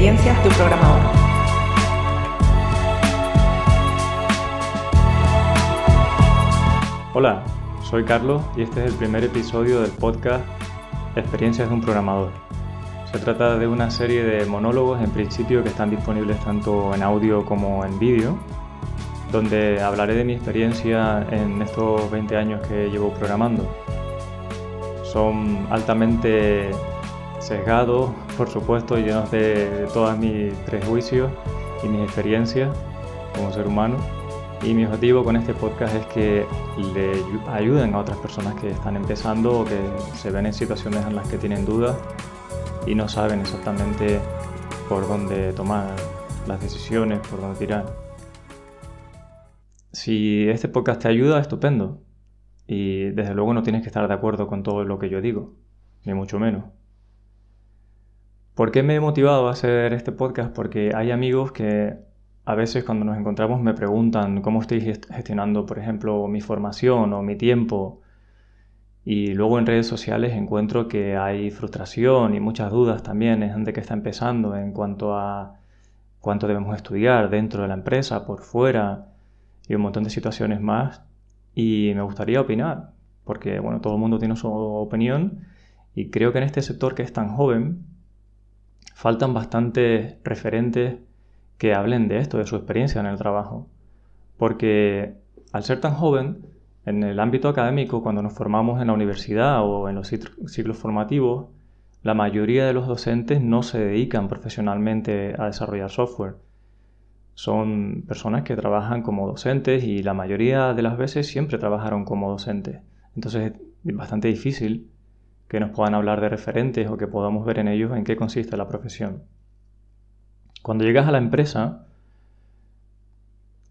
experiencias de un programador. Hola, soy Carlos y este es el primer episodio del podcast Experiencias de un programador. Se trata de una serie de monólogos en principio que están disponibles tanto en audio como en vídeo, donde hablaré de mi experiencia en estos 20 años que llevo programando. Son altamente sesgados, por supuesto, llenos de todos mis prejuicios y mis experiencias como ser humano. Y mi objetivo con este podcast es que le ayuden a otras personas que están empezando o que se ven en situaciones en las que tienen dudas y no saben exactamente por dónde tomar las decisiones, por dónde tirar. Si este podcast te ayuda, estupendo. Y desde luego no tienes que estar de acuerdo con todo lo que yo digo, ni mucho menos. ¿Por qué me he motivado a hacer este podcast? Porque hay amigos que a veces cuando nos encontramos me preguntan cómo estoy gestionando, por ejemplo, mi formación o mi tiempo y luego en redes sociales encuentro que hay frustración y muchas dudas también en gente que está empezando en cuanto a cuánto debemos estudiar dentro de la empresa, por fuera y un montón de situaciones más. Y me gustaría opinar, porque bueno, todo el mundo tiene su opinión y creo que en este sector que es tan joven faltan bastantes referentes que hablen de esto, de su experiencia en el trabajo. Porque al ser tan joven, en el ámbito académico, cuando nos formamos en la universidad o en los ciclos formativos, la mayoría de los docentes no se dedican profesionalmente a desarrollar software. Son personas que trabajan como docentes y la mayoría de las veces siempre trabajaron como docentes. Entonces es bastante difícil que nos puedan hablar de referentes o que podamos ver en ellos en qué consiste la profesión. Cuando llegas a la empresa,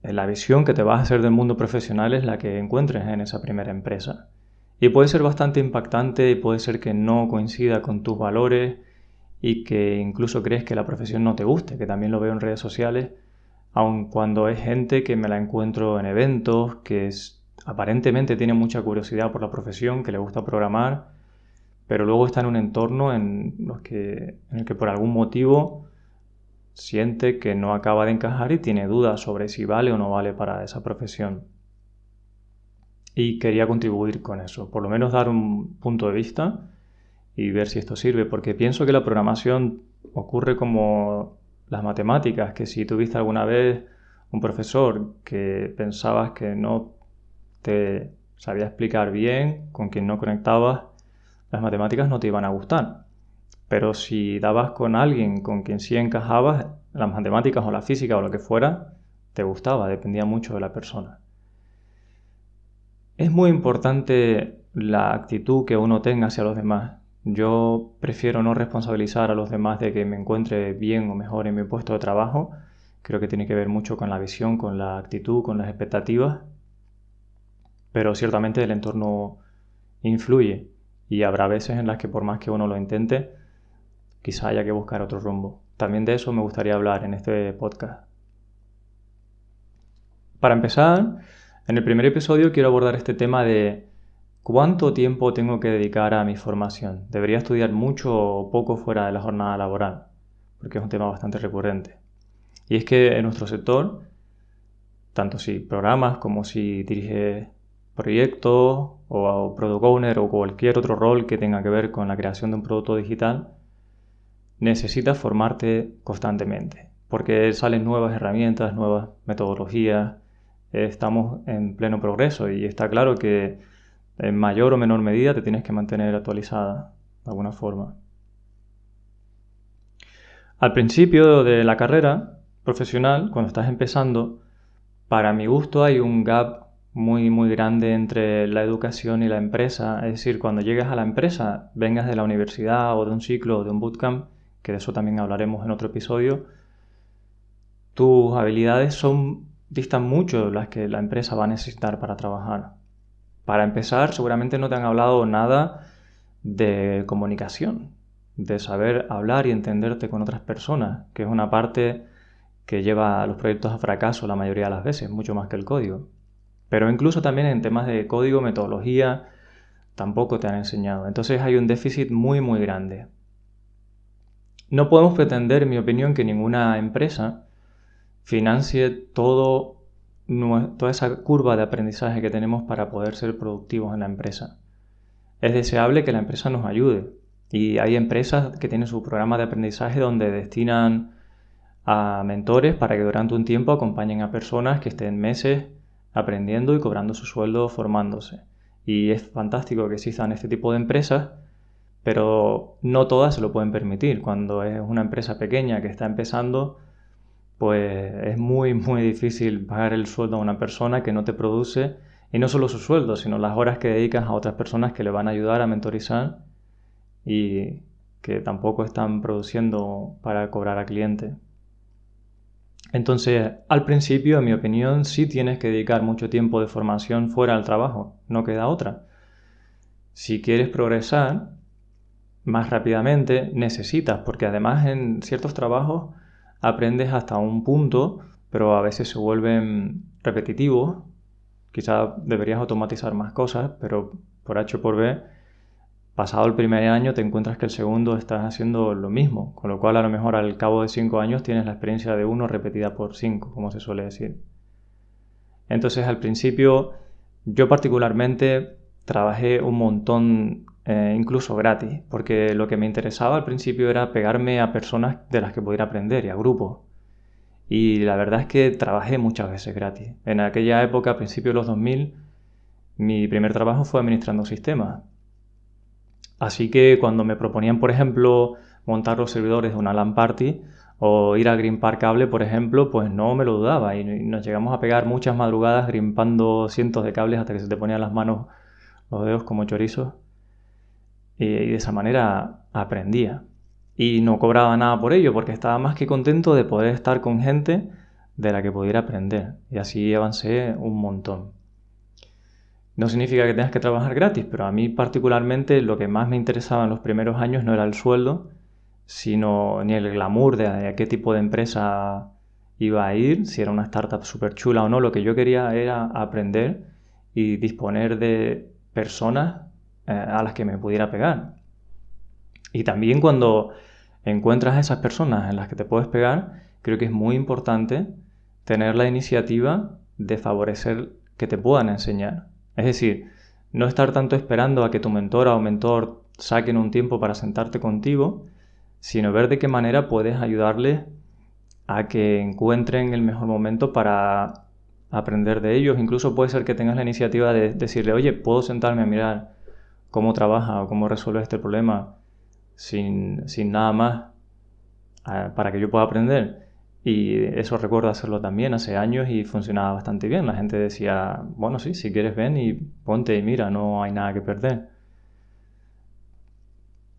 la visión que te vas a hacer del mundo profesional es la que encuentres en esa primera empresa. Y puede ser bastante impactante y puede ser que no coincida con tus valores y que incluso crees que la profesión no te guste, que también lo veo en redes sociales, aun cuando es gente que me la encuentro en eventos, que aparentemente tiene mucha curiosidad por la profesión, que le gusta programar, pero luego está en un entorno en, los que, el que por algún motivo siente que no acaba de encajar y tiene dudas sobre si vale o no vale para esa profesión. Y quería contribuir con eso, por lo menos dar un punto de vista y ver si esto sirve, porque pienso que la programación ocurre como las matemáticas, que si tuviste alguna vez un profesor que pensabas que no te sabía explicar bien, con quien no conectabas, las matemáticas no te iban a gustar. Pero si dabas con alguien con quien sí encajabas, las matemáticas o la física o lo que fuera, te gustaba, dependía mucho de la persona. Es muy importante la actitud que uno tenga hacia los demás. Yo prefiero no responsabilizar a los demás de que me encuentre bien o mejor en mi puesto de trabajo. Creo que tiene que ver mucho con la visión, con la actitud, con las expectativas. Pero ciertamente el entorno influye y habrá veces en las que por más que uno lo intente, quizá haya que buscar otro rumbo. También de eso me gustaría hablar en este podcast. Para empezar, en el primer episodio quiero abordar este tema de cuánto tiempo tengo que dedicar a mi formación. ¿Debería estudiar mucho o poco fuera de la jornada laboral? Porque es un tema bastante recurrente. Y es que en nuestro sector, tanto si programas como si diriges proyectos o product owner o cualquier otro rol que tenga que ver con la creación de un producto digital, necesitas formarte constantemente, porque salen nuevas herramientas, nuevas metodologías, estamos en pleno progreso y está claro que en mayor o menor medida te tienes que mantener actualizada de alguna forma. Al principio de la carrera profesional, cuando estás empezando, para mi gusto hay un gap muy muy grande entre la educación y la empresa. Es decir, cuando llegas a la empresa, vengas de la universidad o de un ciclo o de un bootcamp, que de eso también hablaremos en otro episodio, tus habilidades son distan mucho de las que la empresa va a necesitar para trabajar. Para empezar, seguramente no te han hablado nada de comunicación, de saber hablar y entenderte con otras personas, que es una parte que lleva a los proyectos a fracaso la mayoría de las veces, mucho más que el código. Pero incluso también en temas de código, metodología, tampoco te han enseñado. Entonces hay un déficit muy, muy grande. no podemos pretender, en mi opinión, que ninguna empresa financie todo, toda esa curva de aprendizaje que tenemos para poder ser productivos en la empresa. Es deseable que la empresa nos ayude. Y hay empresas que tienen su programa de aprendizaje donde destinan a mentores para que durante un tiempo acompañen a personas que estén meses aprendiendo y cobrando su sueldo formándose. Y es fantástico que existan este tipo de empresas, pero no todas se lo pueden permitir. Cuando es una empresa pequeña que está empezando, pues es muy, muy difícil pagar el sueldo a una persona que no te produce, y no solo su sueldo, sino las horas que dedicas a otras personas que le van a ayudar a mentorizar y que tampoco están produciendo para cobrar a cliente. Entonces, al principio, en mi opinión, sí tienes que dedicar mucho tiempo de formación fuera del trabajo, no queda otra. Si quieres progresar más rápidamente, necesitas, porque además en ciertos trabajos aprendes hasta un punto, pero a veces se vuelven repetitivos. Quizá deberías automatizar más cosas, pero por H por B, pasado el primer año te encuentras que el segundo estás haciendo lo mismo, con lo cual a lo mejor al cabo de cinco años tienes la experiencia de uno repetida por cinco, como se suele decir. Entonces al principio yo particularmente trabajé un montón eh, incluso gratis, porque lo que me interesaba al principio era pegarme a personas de las que pudiera aprender y a grupos. Y la verdad es que trabajé muchas veces gratis. En aquella época, a principios de los 2000, mi primer trabajo fue administrando sistemas. Así que cuando me proponían, por ejemplo, montar los servidores de una LAN party o ir a grimpar cable, por ejemplo, pues no me lo dudaba y nos llegamos a pegar muchas madrugadas grimpando cientos de cables hasta que se te ponían las manos, los dedos como chorizos y de esa manera aprendía. Y no cobraba nada por ello porque estaba más que contento de poder estar con gente de la que pudiera aprender. Y así avancé un montón. No significa que tengas que trabajar gratis, pero a mí particularmente lo que más me interesaba en los primeros años no era el sueldo, sino ni el glamour de a qué tipo de empresa iba a ir, si era una startup súper chula o no. Lo que yo quería era aprender y disponer de personas eh, a las que me pudiera pegar. Y también cuando encuentras a esas personas en las que te puedes pegar, creo que es muy importante tener la iniciativa de favorecer que te puedan enseñar. Es decir, no estar tanto esperando a que tu mentora o mentor saquen un tiempo para sentarte contigo, sino ver de qué manera puedes ayudarles a que encuentren el mejor momento para aprender de ellos. Incluso puede ser que tengas la iniciativa de decirle, oye, puedo sentarme a mirar cómo trabaja o cómo resuelve este problema sin, nada más ah, para que yo pueda aprender. Y eso recuerdo hacerlo también hace años y funcionaba bastante bien. La gente decía, bueno, sí, si quieres ven y ponte y mira, no hay nada que perder.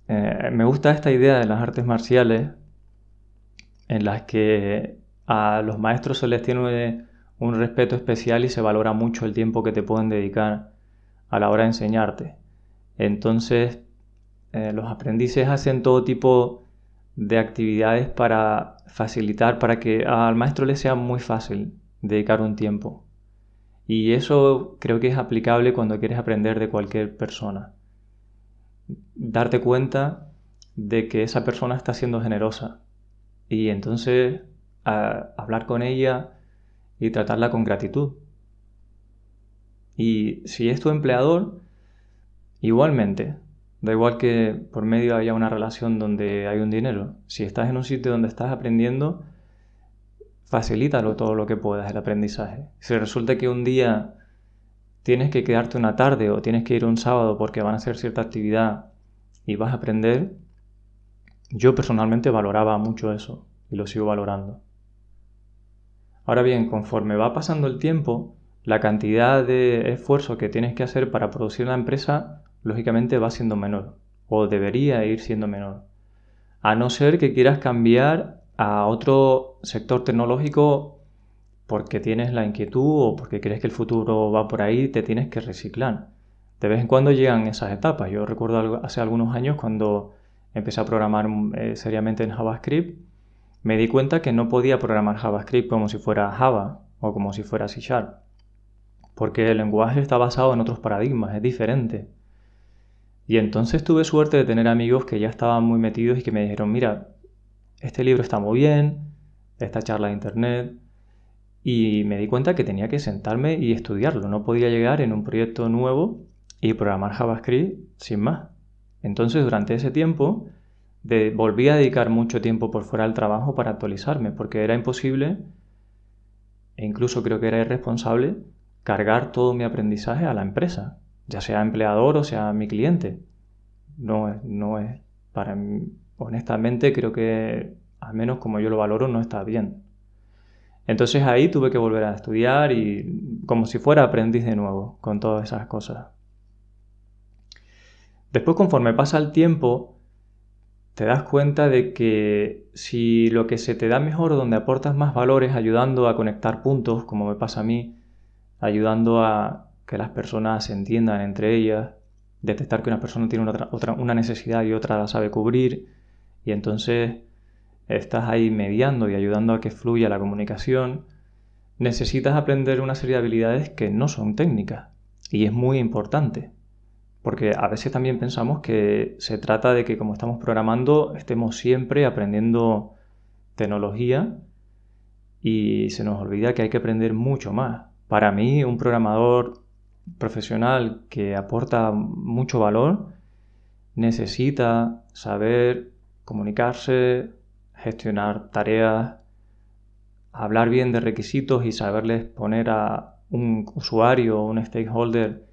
Eh, me gusta esta idea de las artes marciales en las que a los maestros se les tiene un respeto especial y se valora mucho el tiempo que te pueden dedicar a la hora de enseñarte. Entonces, eh, los aprendices hacen todo tipo de actividades para facilitar, para que al maestro le sea muy fácil dedicar un tiempo. Y eso creo que es aplicable cuando quieres aprender de cualquier persona. Darte cuenta de que esa persona está siendo generosa. Y entonces hablar con ella y tratarla con gratitud. Y si es tu empleador, Igualmente, da igual que por medio haya una relación donde hay un dinero. Si estás en un sitio donde estás aprendiendo, facilítalo todo lo que puedas el aprendizaje. Si resulta que un día tienes que quedarte una tarde o tienes que ir un sábado porque van a hacer cierta actividad y vas a aprender, yo personalmente valoraba mucho eso y lo sigo valorando. Ahora bien, conforme va pasando el tiempo, la cantidad de esfuerzo que tienes que hacer para producir la empresa lógicamente va siendo menor o debería ir siendo menor. A no ser que quieras cambiar a otro sector tecnológico porque tienes la inquietud o porque crees que el futuro va por ahí, te tienes que reciclar. De vez en cuando llegan esas etapas. Yo recuerdo hace algunos años cuando empecé a programar eh, seriamente en JavaScript, me di cuenta que no podía programar JavaScript como si fuera Java o como si fuera C Sharp. Porque el lenguaje está basado en otros paradigmas, es diferente. Y entonces tuve suerte de tener amigos que ya estaban muy metidos y que me dijeron, mira, este libro está muy bien, esta charla de internet, y me di cuenta que tenía que sentarme y estudiarlo. No podía llegar en un proyecto nuevo y programar JavaScript sin más. Entonces, durante ese tiempo, volví a dedicar mucho tiempo por fuera del trabajo para actualizarme, porque era imposible, e incluso creo que era irresponsable, cargar todo mi aprendizaje a la empresa, ya sea empleador o sea mi cliente. No es, no es, para mí, honestamente creo que, al menos como yo lo valoro, no está bien. Entonces ahí tuve que volver a estudiar y como si fuera aprendiz de nuevo con todas esas cosas. Después conforme pasa el tiempo, te das cuenta de que si lo que se te da mejor donde aportas más valores ayudando a conectar puntos, como me pasa a mí, ayudando a que las personas se entiendan entre ellas, detectar que una persona tiene una, otra, una necesidad y otra la sabe cubrir, y entonces estás ahí mediando y ayudando a que fluya la comunicación, necesitas aprender una serie de habilidades que no son técnicas, y es muy importante. Porque a veces también pensamos que se trata de que como estamos programando estemos siempre aprendiendo tecnología y se nos olvida que hay que aprender mucho más. Para mí, un programador profesional que aporta mucho valor necesita saber comunicarse, gestionar tareas, hablar bien de requisitos y saberles poner a un usuario o un stakeholder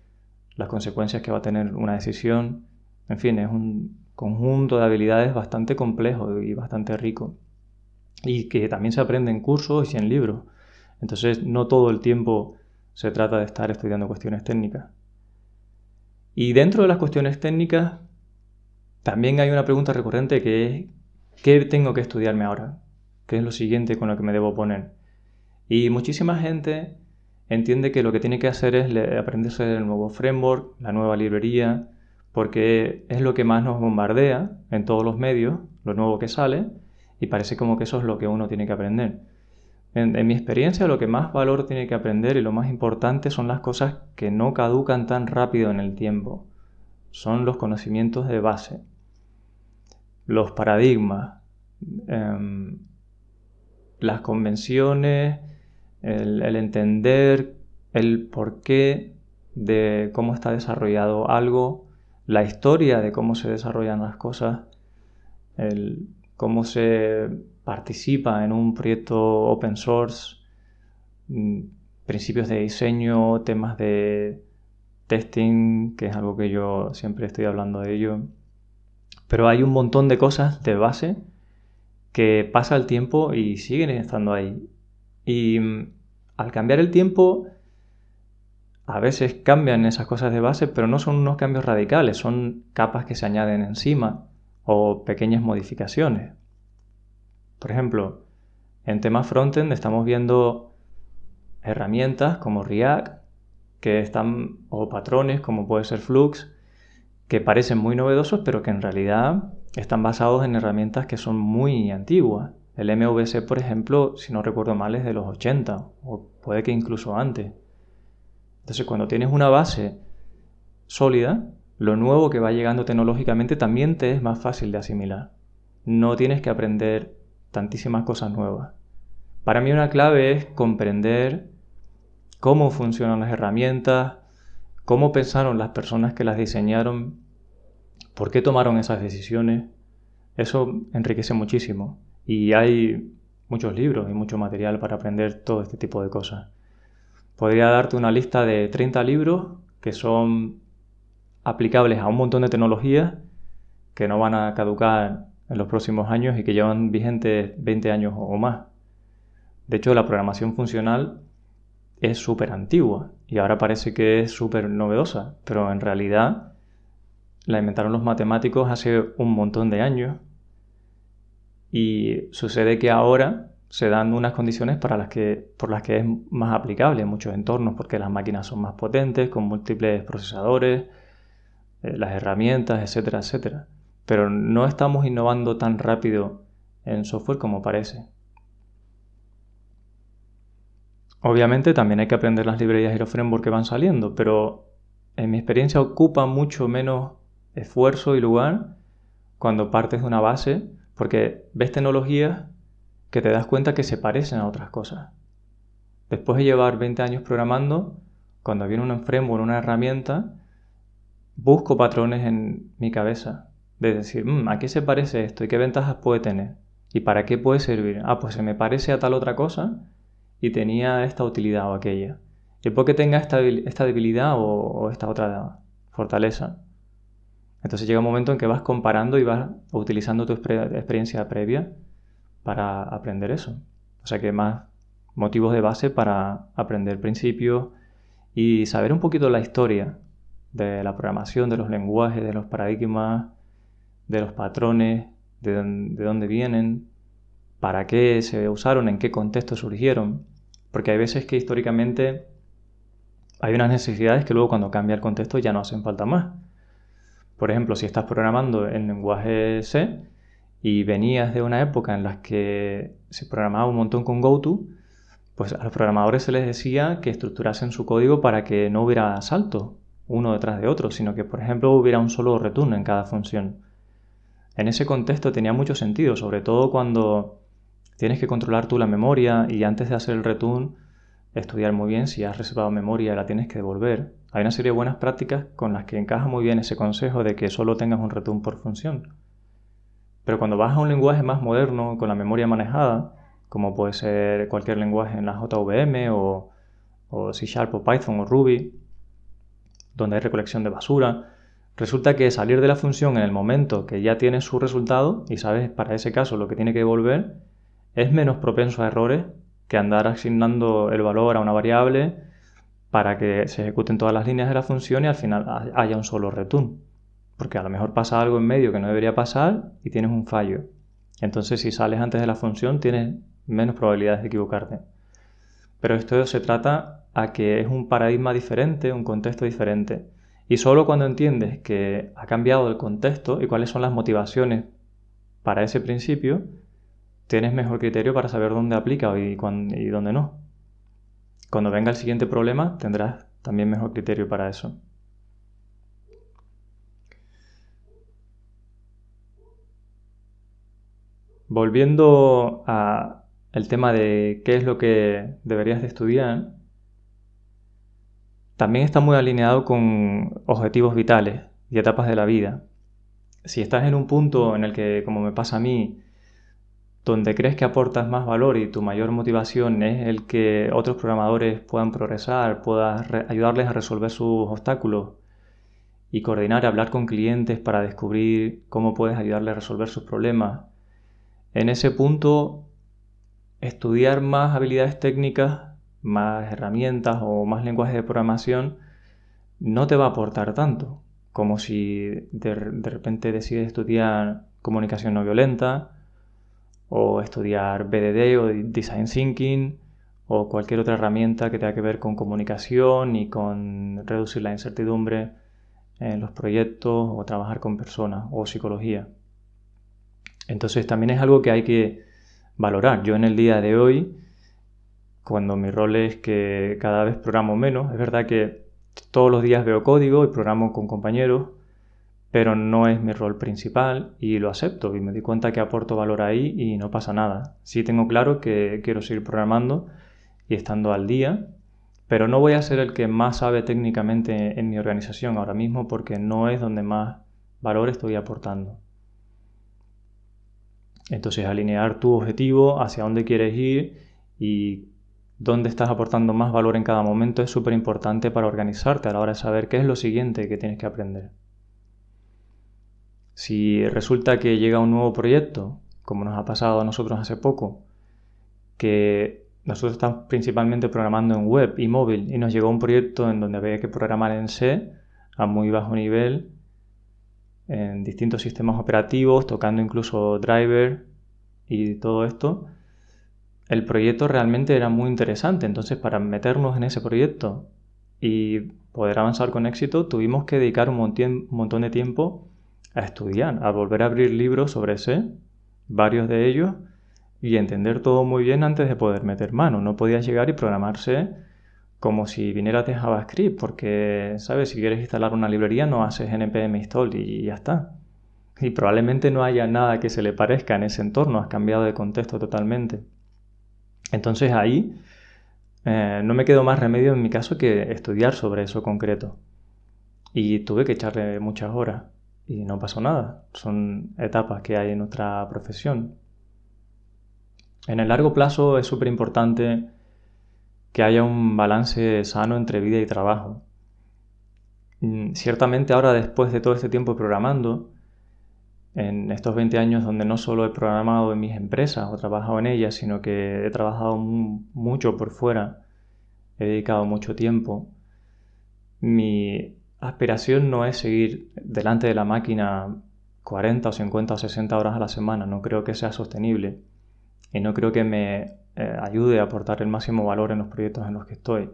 las consecuencias que va a tener una decisión. En fin, es un conjunto de habilidades bastante complejo y bastante rico. Y que también se aprende en cursos y en libros. Entonces, no todo el tiempo se trata de estar estudiando cuestiones técnicas. Y dentro de las cuestiones técnicas, también hay una pregunta recurrente que es, ¿qué tengo que estudiarme ahora? ¿Qué es lo siguiente con lo que me debo poner? Y muchísima gente entiende que lo que tiene que hacer es aprenderse el nuevo framework, la nueva librería, porque es lo que más nos bombardea en todos los medios, lo nuevo que sale, y parece como que eso es lo que uno tiene que aprender. En, mi experiencia, lo que más valor tiene que aprender y lo más importante son las cosas que no caducan tan rápido en el tiempo. Son los conocimientos de base, los paradigmas, em, las convenciones, el, entender el porqué de cómo está desarrollado algo, la historia de cómo se desarrollan las cosas, el, cómo se participa en un proyecto open source, mm, principios de diseño, temas de testing, que es algo que yo siempre estoy hablando de ello. Pero hay un montón de cosas de base que pasa el tiempo y siguen estando ahí. Y mm, al cambiar el tiempo, a veces cambian esas cosas de base, pero no son unos cambios radicales, son capas que se añaden encima o pequeñas modificaciones. Por ejemplo, en temas frontend estamos viendo herramientas como React, que están, o patrones como puede ser Flux, que parecen muy novedosos, pero que en realidad están basados en herramientas que son muy antiguas. El MVC, por ejemplo, si no recuerdo mal, es de los 80 o puede que incluso antes. Entonces, cuando tienes una base sólida, lo nuevo que va llegando tecnológicamente también te es más fácil de asimilar. No tienes que aprender tantísimas cosas nuevas. Para mí una clave es comprender cómo funcionan las herramientas, cómo pensaron las personas que las diseñaron, por qué tomaron esas decisiones. Eso enriquece muchísimo. Y hay muchos libros y mucho material para aprender todo este tipo de cosas. Podría darte una lista de 30 libros que son aplicables a un montón de tecnologías que no van a caducar en los próximos años y que llevan vigentes 20 años o más. De hecho, la programación funcional es súper antigua y ahora parece que es súper novedosa, pero en realidad la inventaron los matemáticos hace un montón de años y sucede que ahora se dan unas condiciones para las que, por las que es más aplicable en muchos entornos, porque las máquinas son más potentes, con múltiples procesadores, las herramientas, etcétera, etcétera. Pero no estamos innovando tan rápido en software como parece. Obviamente también hay que aprender las librerías y los frameworks que van saliendo, pero en mi experiencia ocupa mucho menos esfuerzo y lugar cuando partes de una base Porque ves tecnologías que te das cuenta que se parecen a otras cosas. Después de llevar 20 años programando, cuando viene un framework, una herramienta, busco patrones en mi cabeza. De decir, mm, ¿a qué se parece esto y qué ventajas puede tener? ¿Y para qué puede servir? Ah, pues se me parece a tal otra cosa y tenía esta utilidad o aquella. Y puede que tenga esta, debilidad o, esta otra fortaleza. Entonces llega un momento en que vas comparando y vas utilizando tu experiencia previa para aprender eso. O sea que más motivos de base para aprender principios y saber un poquito la historia de la programación, de los lenguajes, de los paradigmas, de los patrones, de, dónde vienen, para qué se usaron, en qué contexto surgieron. Porque hay veces que históricamente hay unas necesidades que luego cuando cambia el contexto ya no hacen falta más. Por ejemplo, si estás programando en lenguaje C y venías de una época en la que se programaba un montón con GoTo, pues a los programadores se les decía que estructurasen su código para que no hubiera saltos uno detrás de otro, sino que, por ejemplo, hubiera un solo return en cada función. En ese contexto tenía mucho sentido, sobre todo cuando tienes que controlar tú la memoria y antes de hacer el return estudiar muy bien si has reservado memoria y la tienes que devolver. Hay una serie de buenas prácticas con las que encaja muy bien ese consejo de que solo tengas un return por función. Pero cuando vas a un lenguaje más moderno, con la memoria manejada, como puede ser cualquier lenguaje en la JVM o, o C Sharp o Python o Ruby, donde hay recolección de basura, resulta que salir de la función en el momento que ya tienes su resultado y sabes para ese caso lo que tiene que devolver, es menos propenso a errores que andar asignando el valor a una variable para que se ejecuten todas las líneas de la función y al final haya un solo return. Porque a lo mejor pasa algo en medio que no debería pasar y tienes un fallo. Entonces si sales antes de la función tienes menos probabilidades de equivocarte. Pero esto se trata a que es un paradigma diferente, un contexto diferente. Y solo cuando entiendes que ha cambiado el contexto y cuáles son las motivaciones para ese principio, tienes mejor criterio para saber dónde aplica y, dónde no. Cuando venga el siguiente problema, tendrás también mejor criterio para eso. Volviendo a el tema de qué es lo que deberías de estudiar, también está muy alineado con objetivos vitales y etapas de la vida. Si estás en un punto en el que, como me pasa a mí, donde crees que aportas más valor y tu mayor motivación es el que otros programadores puedan progresar, puedas ayudarles a resolver sus obstáculos y coordinar hablar con clientes para descubrir cómo puedes ayudarles a resolver sus problemas. En ese punto, estudiar más habilidades técnicas, más herramientas o más lenguajes de programación no te va a aportar tanto como si de, de repente decides estudiar comunicación no violenta, o estudiar BDD o Design Thinking o cualquier otra herramienta que tenga que ver con comunicación y con reducir la incertidumbre en los proyectos o trabajar con personas o psicología. Entonces también es algo que hay que valorar. Yo en el día de hoy, cuando mi rol es que cada vez programo menos, es verdad que todos los días veo código y programo con compañeros, pero no es mi rol principal y lo acepto y me di cuenta que aporto valor ahí y no pasa nada. Sí tengo claro que quiero seguir programando y estando al día, pero no voy a ser el que más sabe técnicamente en mi organización ahora mismo porque no es donde más valor estoy aportando. Entonces alinear tu objetivo, hacia dónde quieres ir y dónde estás aportando más valor en cada momento es súper importante para organizarte a la hora de saber qué es lo siguiente que tienes que aprender. Si resulta que llega un nuevo proyecto, como nos ha pasado a nosotros hace poco, que nosotros estamos principalmente programando en web y móvil y nos llegó un proyecto en donde había que programar en C a muy bajo nivel, en distintos sistemas operativos, tocando incluso driver y todo esto, el proyecto realmente era muy interesante. Entonces, para meternos en ese proyecto y poder avanzar con éxito, tuvimos que dedicar un montón de tiempo a estudiar, a volver a abrir libros sobre C, varios de ellos, y entender todo muy bien antes de poder meter mano. No podías llegar y programarse como si vinieras de JavaScript, porque, ¿sabes? Si quieres instalar una librería no haces npm install y ya está. y probablemente no haya nada que se le parezca en ese entorno, has cambiado de contexto totalmente. Entonces ahí eh, no me quedó más remedio en mi caso que estudiar sobre eso concreto. Y tuve que echarle muchas horas y no pasó nada. Son etapas que hay en nuestra profesión. En el largo plazo es súper importante que haya un balance sano entre vida y trabajo. Mm, ciertamente ahora después de todo este tiempo programando, en estos 20 años donde no solo he programado en mis empresas o trabajado en ellas, sino que he trabajado mucho por fuera, he dedicado mucho tiempo, mi aspiración no es seguir delante de la máquina 40 o 50 o 60 horas a la semana, no creo que sea sostenible y no creo que me eh, ayude a aportar el máximo valor en los proyectos en los que estoy.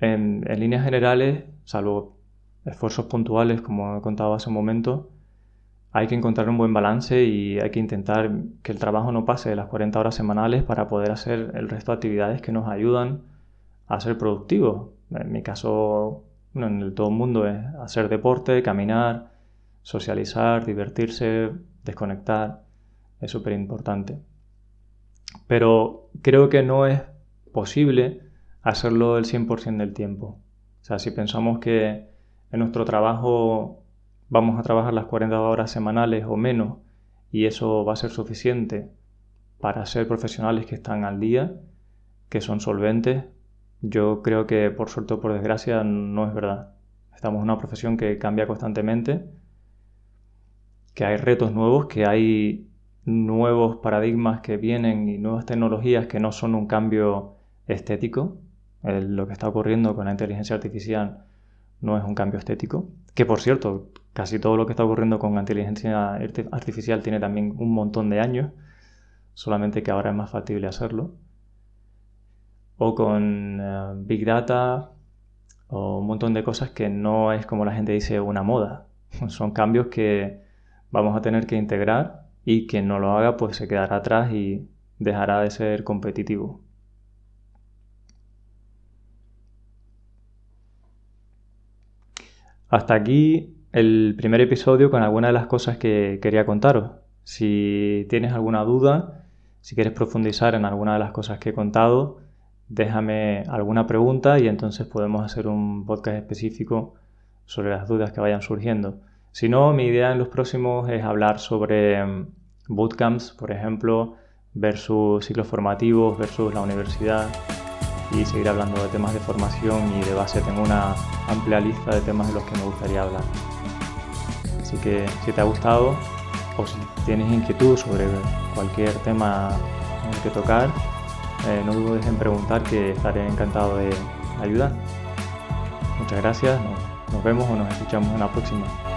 En, en líneas generales, salvo esfuerzos puntuales, como he contado hace un momento, hay que encontrar un buen balance y hay que intentar que el trabajo no pase de las 40 horas semanales para poder hacer el resto de actividades que nos ayudan a ser productivos. En mi caso, en el todo el mundo es hacer deporte, caminar, socializar, divertirse, desconectar. Es súper importante. Pero creo que no es posible hacerlo el 100% del tiempo. O sea, si pensamos que en nuestro trabajo vamos a trabajar las 40 horas semanales o menos y eso va a ser suficiente para ser profesionales que están al día, que son solventes, yo creo que por suerte o por desgracia no es verdad. Estamos en una profesión que cambia constantemente, que hay retos nuevos, que hay nuevos paradigmas que vienen y nuevas tecnologías que no son un cambio estético. lo que está ocurriendo con la inteligencia artificial no es un cambio estético. Que por cierto, casi todo lo que está ocurriendo con inteligencia artificial tiene también un montón de años, solamente que ahora es más factible hacerlo. O con eh, Big Data o un montón de cosas que no es como la gente dice una moda. Son cambios que vamos a tener que integrar y quien no lo haga pues se quedará atrás y dejará de ser competitivo. Hasta aquí el primer episodio con algunas de las cosas que quería contaros. Si tienes alguna duda, si quieres profundizar en alguna de las cosas que he contado, déjame alguna pregunta y entonces podemos hacer un podcast específico sobre las dudas que vayan surgiendo. Si no, mi idea en los próximos es hablar sobre mm, bootcamps, por ejemplo, versus ciclos formativos, versus la universidad y seguir hablando de temas de formación y de base. Tengo una amplia lista de temas de los que me gustaría hablar. Así que si te ha gustado o si tienes inquietud sobre cualquier tema que tocar, eh, no dudes en preguntar que estaré encantado de ayudar. Muchas gracias, nos vemos o nos escuchamos en la próxima.